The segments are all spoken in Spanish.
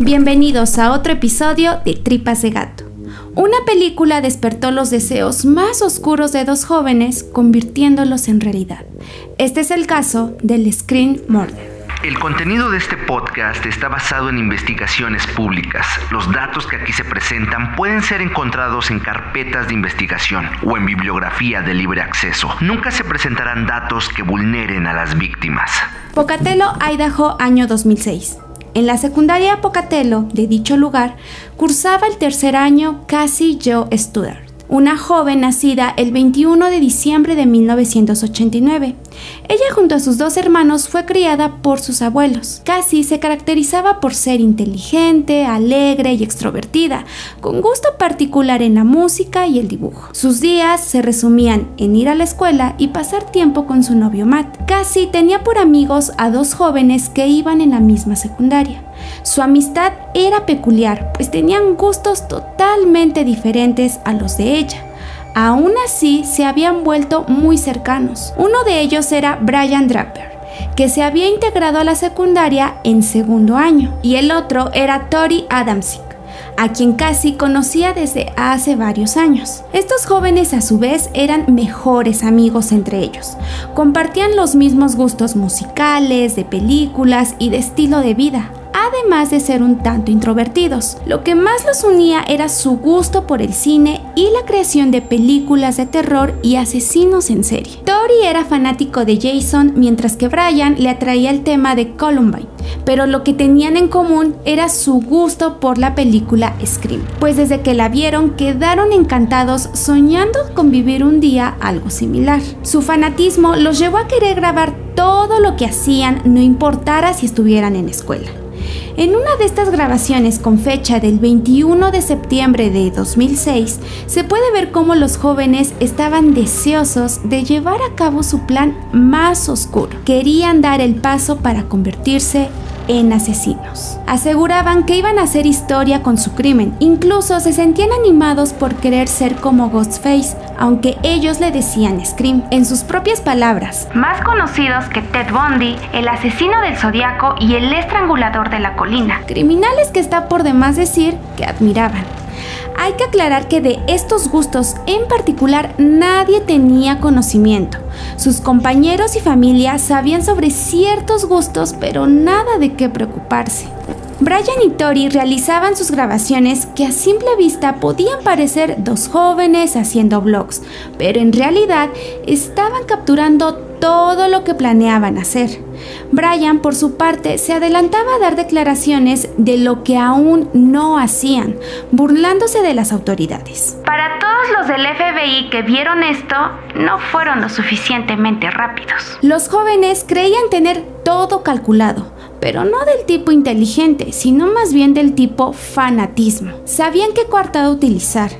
Bienvenidos a otro episodio de Tripas de Gato. Una película despertó los deseos más oscuros de dos jóvenes, convirtiéndolos en realidad. Este es el caso del Screen Murder. El contenido de este podcast está basado en investigaciones públicas. Los datos que aquí se presentan pueden ser encontrados en carpetas de investigación o en bibliografía de libre acceso. Nunca se presentarán datos que vulneren a las víctimas. Pocatello, Idaho, año 2006. En la secundaria Pocatello de dicho lugar cursaba el tercer año Cassie Joe Studart una joven nacida el 21 de diciembre de 1989. Ella junto a sus dos hermanos fue criada por sus abuelos. Cassie se caracterizaba por ser inteligente, alegre y extrovertida, con gusto particular en la música y el dibujo. Sus días se resumían en ir a la escuela y pasar tiempo con su novio Matt. Cassie tenía por amigos a dos jóvenes que iban en la misma secundaria. Su amistad era peculiar, pues tenían gustos totalmente diferentes a los de ella. Aún así, se habían vuelto muy cercanos. Uno de ellos era Brian Draper, que se había integrado a la secundaria en segundo año, y el otro era Tori Adamsick, a quien casi conocía desde hace varios años. Estos jóvenes a su vez eran mejores amigos entre ellos. Compartían los mismos gustos musicales, de películas y de estilo de vida además de ser un tanto introvertidos. Lo que más los unía era su gusto por el cine y la creación de películas de terror y asesinos en serie. Tori era fanático de Jason mientras que Brian le atraía el tema de Columbine, pero lo que tenían en común era su gusto por la película Scream, pues desde que la vieron quedaron encantados soñando con vivir un día algo similar. Su fanatismo los llevó a querer grabar todo lo que hacían, no importara si estuvieran en escuela. En una de estas grabaciones con fecha del 21 de septiembre de 2006, se puede ver cómo los jóvenes estaban deseosos de llevar a cabo su plan más oscuro. Querían dar el paso para convertirse en asesinos. Aseguraban que iban a hacer historia con su crimen, incluso se sentían animados por querer ser como Ghostface, aunque ellos le decían Scream. En sus propias palabras, más conocidos que Ted Bundy, el asesino del zodiaco y el estrangulador de la colina. Criminales que está por demás decir que admiraban. Hay que aclarar que de estos gustos en particular nadie tenía conocimiento. Sus compañeros y familia sabían sobre ciertos gustos, pero nada de qué preocuparse. Brian y Tori realizaban sus grabaciones que a simple vista podían parecer dos jóvenes haciendo vlogs, pero en realidad estaban capturando todo lo que planeaban hacer. Brian, por su parte, se adelantaba a dar declaraciones de lo que aún no hacían, burlándose de las autoridades. Para todos los del FBI que vieron esto, no fueron lo suficientemente rápidos. Los jóvenes creían tener todo calculado, pero no del tipo inteligente, sino más bien del tipo fanatismo. Sabían qué coartada utilizar,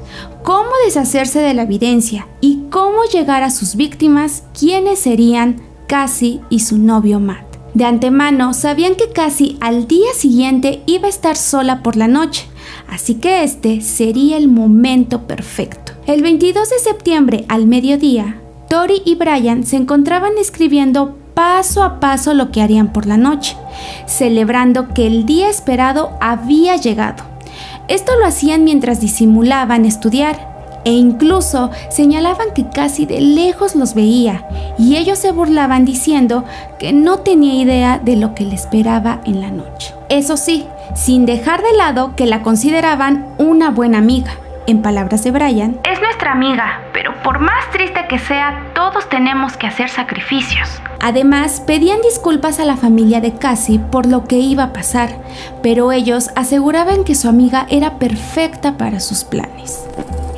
cómo deshacerse de la evidencia y cómo llegar a sus víctimas, quienes serían Cassie y su novio Matt. De antemano sabían que Cassie al día siguiente iba a estar sola por la noche, así que este sería el momento perfecto. El 22 de septiembre al mediodía, Tori y Brian se encontraban escribiendo paso a paso lo que harían por la noche, celebrando que el día esperado había llegado. Esto lo hacían mientras disimulaban estudiar e incluso señalaban que casi de lejos los veía y ellos se burlaban diciendo que no tenía idea de lo que le esperaba en la noche. Eso sí, sin dejar de lado que la consideraban una buena amiga. En palabras de Brian, es nuestra amiga, pero por más triste que sea, todos tenemos que hacer sacrificios. Además, pedían disculpas a la familia de Cassie por lo que iba a pasar, pero ellos aseguraban que su amiga era perfecta para sus planes.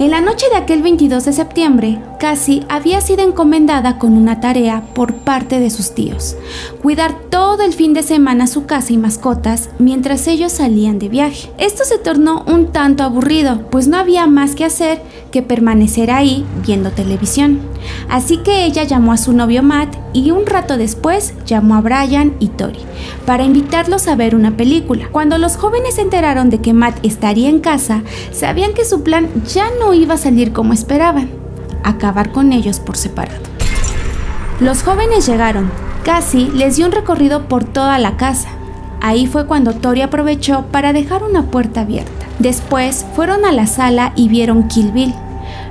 En la noche de aquel 22 de septiembre, Cassie había sido encomendada con una tarea por parte de sus tíos, cuidar todo el fin de semana su casa y mascotas mientras ellos salían de viaje. Esto se tornó un tanto aburrido, pues no había más que hacer que permanecer ahí viendo televisión. Así que ella llamó a su novio Matt y un rato después llamó a Brian y Tori para invitarlos a ver una película. Cuando los jóvenes se enteraron de que Matt estaría en casa, sabían que su plan ya no iba a salir como esperaban, acabar con ellos por separado. Los jóvenes llegaron, Cassie les dio un recorrido por toda la casa. Ahí fue cuando Tori aprovechó para dejar una puerta abierta. Después fueron a la sala y vieron Kill Bill.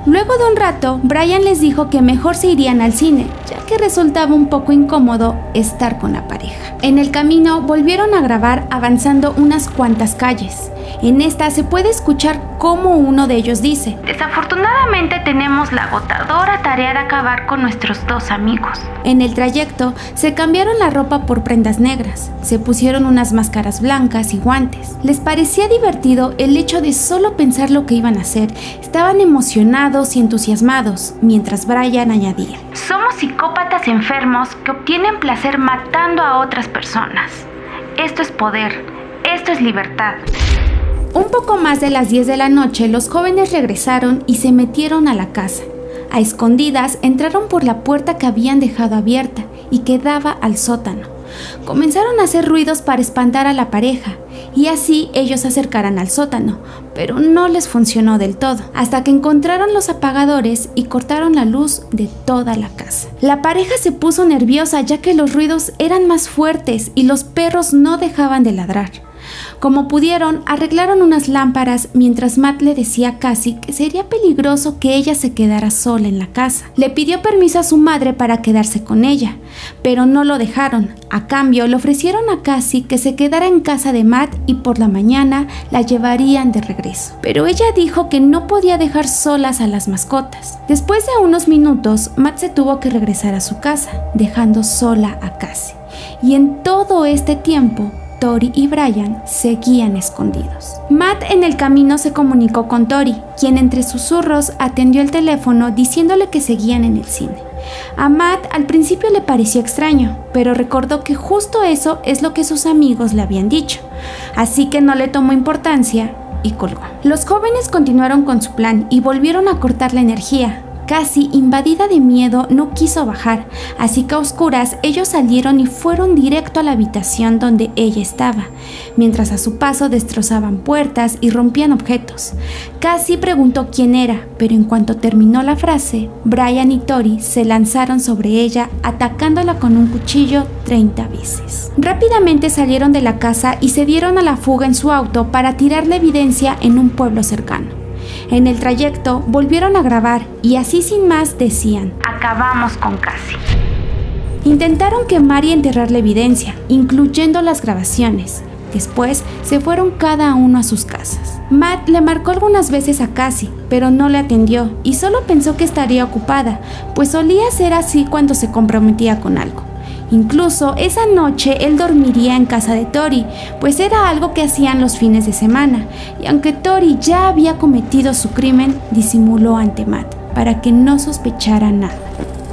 Luego de un rato, Brian les dijo que mejor se irían al cine, ya que resultaba un poco incómodo estar con la pareja. En el camino volvieron a grabar avanzando unas cuantas calles. En esta se puede escuchar cómo uno de ellos dice, Desafortunadamente tenemos la agotadora tarea de acabar con nuestros dos amigos. En el trayecto se cambiaron la ropa por prendas negras, se pusieron unas máscaras blancas y guantes. Les parecía divertido el hecho de solo pensar lo que iban a hacer. Estaban emocionados y entusiasmados, mientras Brian añadía. Somos psicópatas enfermos que obtienen placer matando a otras personas. Esto es poder, esto es libertad. Un poco más de las 10 de la noche, los jóvenes regresaron y se metieron a la casa. A escondidas entraron por la puerta que habían dejado abierta y que daba al sótano. Comenzaron a hacer ruidos para espantar a la pareja y así ellos se acercaran al sótano, pero no les funcionó del todo, hasta que encontraron los apagadores y cortaron la luz de toda la casa. La pareja se puso nerviosa ya que los ruidos eran más fuertes y los perros no dejaban de ladrar. Como pudieron, arreglaron unas lámparas mientras Matt le decía a Cassie que sería peligroso que ella se quedara sola en la casa. Le pidió permiso a su madre para quedarse con ella, pero no lo dejaron. A cambio, le ofrecieron a Cassie que se quedara en casa de Matt y por la mañana la llevarían de regreso. Pero ella dijo que no podía dejar solas a las mascotas. Después de unos minutos, Matt se tuvo que regresar a su casa, dejando sola a Cassie. Y en todo este tiempo, Tori y Brian seguían escondidos. Matt en el camino se comunicó con Tori, quien entre susurros atendió el teléfono diciéndole que seguían en el cine. A Matt al principio le pareció extraño, pero recordó que justo eso es lo que sus amigos le habían dicho, así que no le tomó importancia y colgó. Los jóvenes continuaron con su plan y volvieron a cortar la energía, Casi invadida de miedo, no quiso bajar, así que a oscuras ellos salieron y fueron directo a la habitación donde ella estaba, mientras a su paso destrozaban puertas y rompían objetos. Casi preguntó quién era, pero en cuanto terminó la frase, Brian y Tori se lanzaron sobre ella, atacándola con un cuchillo 30 veces. Rápidamente salieron de la casa y se dieron a la fuga en su auto para tirar la evidencia en un pueblo cercano. En el trayecto volvieron a grabar y así sin más decían, acabamos con Cassie. Intentaron quemar y enterrar la evidencia, incluyendo las grabaciones. Después se fueron cada uno a sus casas. Matt le marcó algunas veces a Cassie, pero no le atendió y solo pensó que estaría ocupada, pues solía ser así cuando se comprometía con algo. Incluso esa noche él dormiría en casa de Tori, pues era algo que hacían los fines de semana, y aunque Tori ya había cometido su crimen, disimuló ante Matt para que no sospechara nada.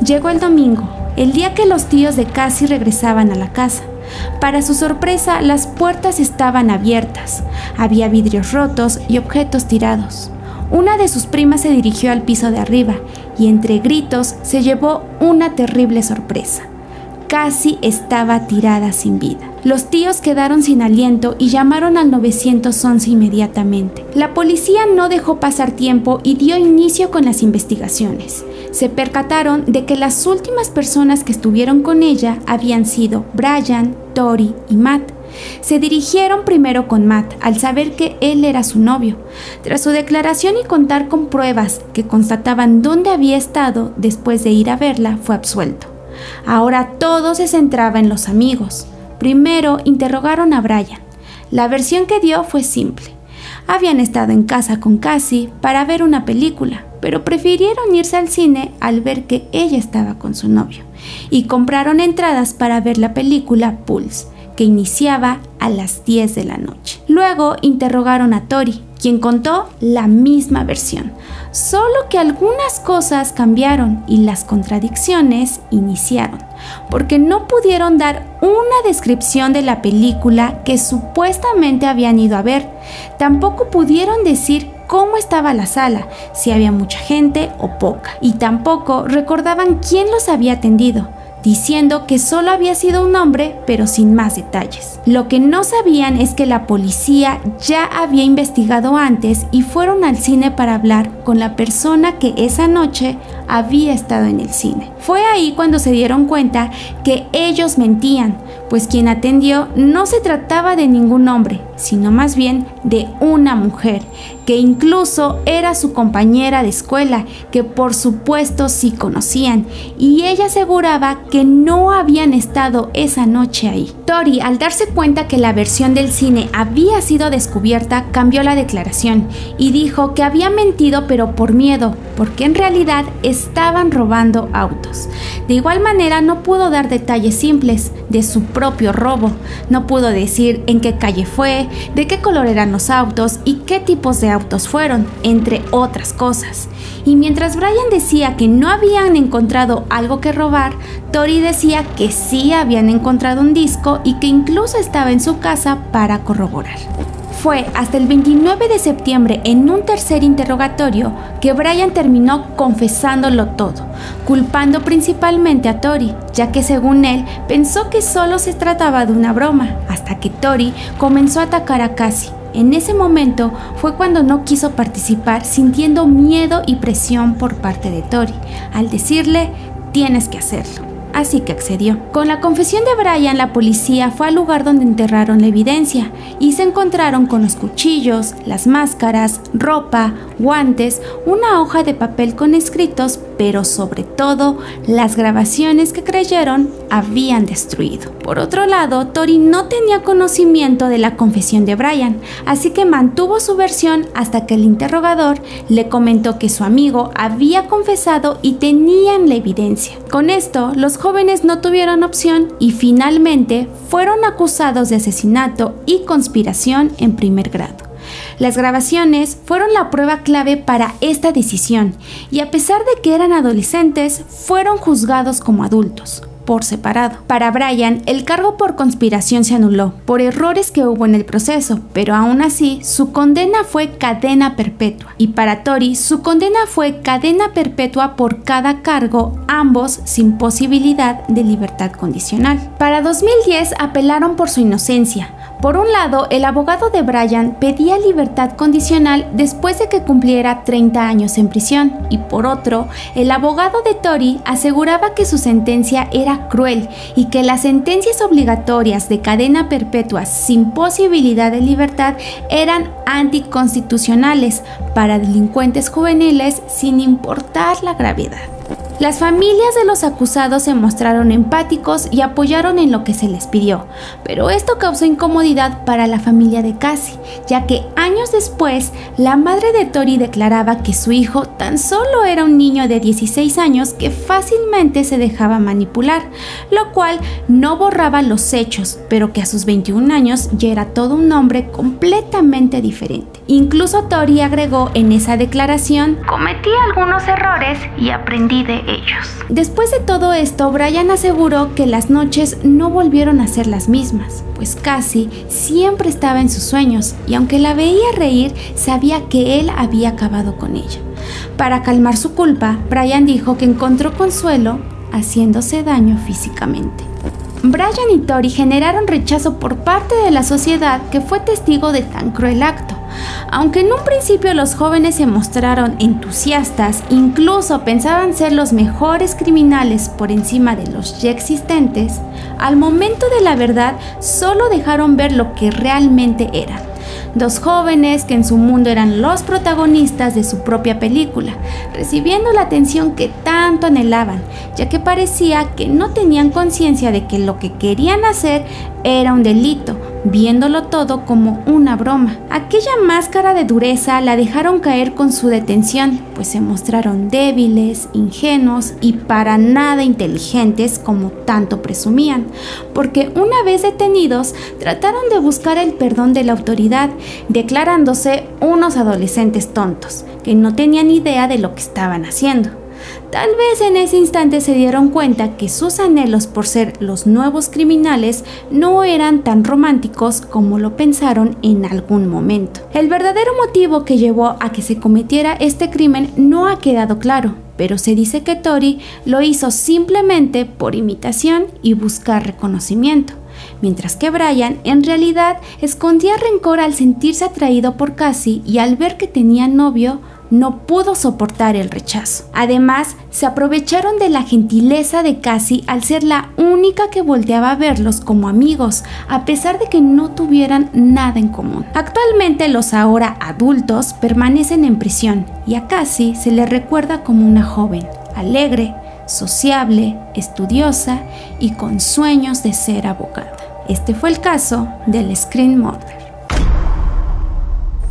Llegó el domingo, el día que los tíos de Cassie regresaban a la casa. Para su sorpresa, las puertas estaban abiertas, había vidrios rotos y objetos tirados. Una de sus primas se dirigió al piso de arriba y entre gritos se llevó una terrible sorpresa casi estaba tirada sin vida. Los tíos quedaron sin aliento y llamaron al 911 inmediatamente. La policía no dejó pasar tiempo y dio inicio con las investigaciones. Se percataron de que las últimas personas que estuvieron con ella habían sido Brian, Tori y Matt. Se dirigieron primero con Matt al saber que él era su novio. Tras su declaración y contar con pruebas que constataban dónde había estado después de ir a verla, fue absuelto. Ahora todo se centraba en los amigos. Primero interrogaron a Brian. La versión que dio fue simple. Habían estado en casa con Cassie para ver una película, pero prefirieron irse al cine al ver que ella estaba con su novio, y compraron entradas para ver la película Pulse, que iniciaba a las 10 de la noche. Luego interrogaron a Tori, quien contó la misma versión, solo que algunas cosas cambiaron y las contradicciones iniciaron, porque no pudieron dar una descripción de la película que supuestamente habían ido a ver, tampoco pudieron decir cómo estaba la sala, si había mucha gente o poca, y tampoco recordaban quién los había atendido diciendo que solo había sido un hombre, pero sin más detalles. Lo que no sabían es que la policía ya había investigado antes y fueron al cine para hablar con la persona que esa noche había estado en el cine. Fue ahí cuando se dieron cuenta que ellos mentían, pues quien atendió no se trataba de ningún hombre, sino más bien de una mujer, que incluso era su compañera de escuela, que por supuesto sí conocían, y ella aseguraba que no habían estado esa noche ahí. Tori, al darse cuenta que la versión del cine había sido descubierta, cambió la declaración y dijo que había mentido pero por miedo, porque en realidad estaban robando autos. De igual manera no pudo dar detalles simples de su propio robo, no pudo decir en qué calle fue, de qué color eran los autos y qué tipos de autos fueron, entre otras cosas. Y mientras Brian decía que no habían encontrado algo que robar, Tori decía que sí habían encontrado un disco y que incluso estaba en su casa para corroborar. Fue hasta el 29 de septiembre, en un tercer interrogatorio, que Brian terminó confesándolo todo, culpando principalmente a Tori, ya que según él pensó que solo se trataba de una broma, hasta que Tori comenzó a atacar a Cassie. En ese momento fue cuando no quiso participar sintiendo miedo y presión por parte de Tori, al decirle tienes que hacerlo así que accedió. Con la confesión de Brian, la policía fue al lugar donde enterraron la evidencia y se encontraron con los cuchillos, las máscaras, ropa, guantes, una hoja de papel con escritos, pero sobre todo las grabaciones que creyeron habían destruido. Por otro lado, Tori no tenía conocimiento de la confesión de Brian, así que mantuvo su versión hasta que el interrogador le comentó que su amigo había confesado y tenían la evidencia. Con esto, los jóvenes no tuvieron opción y finalmente fueron acusados de asesinato y conspiración en primer grado. Las grabaciones fueron la prueba clave para esta decisión y a pesar de que eran adolescentes, fueron juzgados como adultos por separado. Para Brian, el cargo por conspiración se anuló por errores que hubo en el proceso, pero aún así su condena fue cadena perpetua. Y para Tori, su condena fue cadena perpetua por cada cargo, ambos sin posibilidad de libertad condicional. Para 2010 apelaron por su inocencia, por un lado, el abogado de Brian pedía libertad condicional después de que cumpliera 30 años en prisión y por otro, el abogado de Tori aseguraba que su sentencia era cruel y que las sentencias obligatorias de cadena perpetua sin posibilidad de libertad eran anticonstitucionales para delincuentes juveniles sin importar la gravedad. Las familias de los acusados se mostraron empáticos y apoyaron en lo que se les pidió, pero esto causó incomodidad para la familia de Cassie, ya que años después la madre de Tori declaraba que su hijo tan solo era un niño de 16 años que fácilmente se dejaba manipular, lo cual no borraba los hechos, pero que a sus 21 años ya era todo un hombre completamente diferente. Incluso Tori agregó en esa declaración, cometí algunos errores y aprendí de ellos. Después de todo esto, Brian aseguró que las noches no volvieron a ser las mismas, pues casi siempre estaba en sus sueños y aunque la veía reír, sabía que él había acabado con ella. Para calmar su culpa, Brian dijo que encontró consuelo haciéndose daño físicamente. Brian y Tori generaron rechazo por parte de la sociedad que fue testigo de tan cruel acto. Aunque en un principio los jóvenes se mostraron entusiastas, incluso pensaban ser los mejores criminales por encima de los ya existentes, al momento de la verdad solo dejaron ver lo que realmente eran dos jóvenes que en su mundo eran los protagonistas de su propia película, recibiendo la atención que tanto anhelaban, ya que parecía que no tenían conciencia de que lo que querían hacer era un delito, viéndolo todo como una broma. Aquella máscara de dureza la dejaron caer con su detención, pues se mostraron débiles, ingenuos y para nada inteligentes como tanto presumían, porque una vez detenidos trataron de buscar el perdón de la autoridad, declarándose unos adolescentes tontos, que no tenían idea de lo que estaban haciendo. Tal vez en ese instante se dieron cuenta que sus anhelos por ser los nuevos criminales no eran tan románticos como lo pensaron en algún momento. El verdadero motivo que llevó a que se cometiera este crimen no ha quedado claro, pero se dice que Tori lo hizo simplemente por imitación y buscar reconocimiento mientras que Brian en realidad escondía rencor al sentirse atraído por Cassie y al ver que tenía novio no pudo soportar el rechazo. Además, se aprovecharon de la gentileza de Cassie al ser la única que volteaba a verlos como amigos, a pesar de que no tuvieran nada en común. Actualmente los ahora adultos permanecen en prisión y a Cassie se le recuerda como una joven, alegre, sociable, estudiosa y con sueños de ser abogada. Este fue el caso del Screen Murder.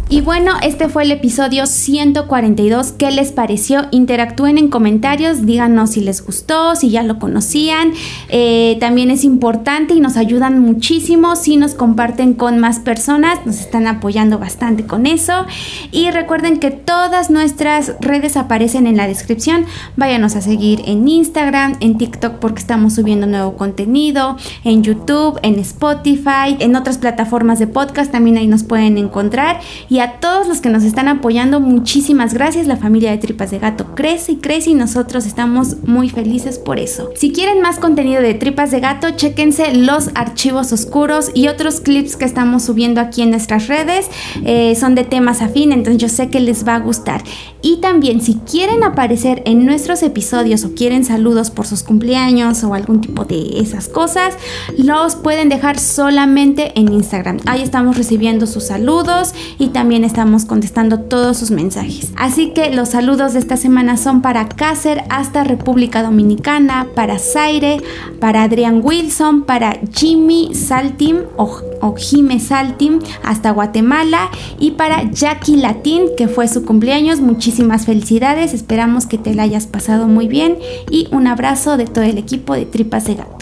Y bueno, este fue el episodio 142. ¿Qué les pareció? Interactúen en comentarios, díganos si les gustó, si ya lo conocían. Eh, también es importante y nos ayudan muchísimo si nos comparten con más personas. Nos están apoyando bastante con eso. Y recuerden que todas nuestras redes aparecen en la descripción. Váyanos a seguir en Instagram, en TikTok porque estamos subiendo nuevo contenido, en YouTube, en Spotify, en otras plataformas de podcast también ahí nos pueden encontrar. Y todos los que nos están apoyando, muchísimas gracias. La familia de Tripas de Gato crece y crece y nosotros estamos muy felices por eso. Si quieren más contenido de Tripas de Gato, chéquense los archivos oscuros y otros clips que estamos subiendo aquí en nuestras redes. Eh, son de temas afín, entonces yo sé que les va a gustar. Y también si quieren aparecer en nuestros episodios o quieren saludos por sus cumpleaños o algún tipo de esas cosas, los pueden dejar solamente en Instagram. Ahí estamos recibiendo sus saludos y también también estamos contestando todos sus mensajes. Así que los saludos de esta semana son para Cácer hasta República Dominicana, para Zaire, para Adrián Wilson, para Jimmy Saltim o, o Jime Saltim hasta Guatemala y para Jackie Latín que fue su cumpleaños. Muchísimas felicidades, esperamos que te la hayas pasado muy bien y un abrazo de todo el equipo de Tripas de Gato.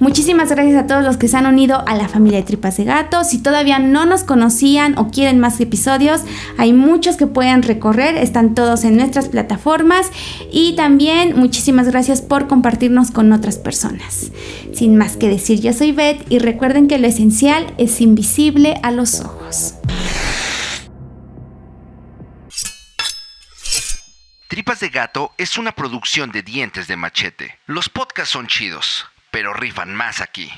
Muchísimas gracias a todos los que se han unido a la familia de Tripas de Gato. Si todavía no nos conocían o quieren más episodios, hay muchos que pueden recorrer, están todos en nuestras plataformas y también muchísimas gracias por compartirnos con otras personas. Sin más que decir, yo soy Beth y recuerden que lo esencial es invisible a los ojos. Tripas de Gato es una producción de dientes de machete. Los podcasts son chidos pero rifan más aquí.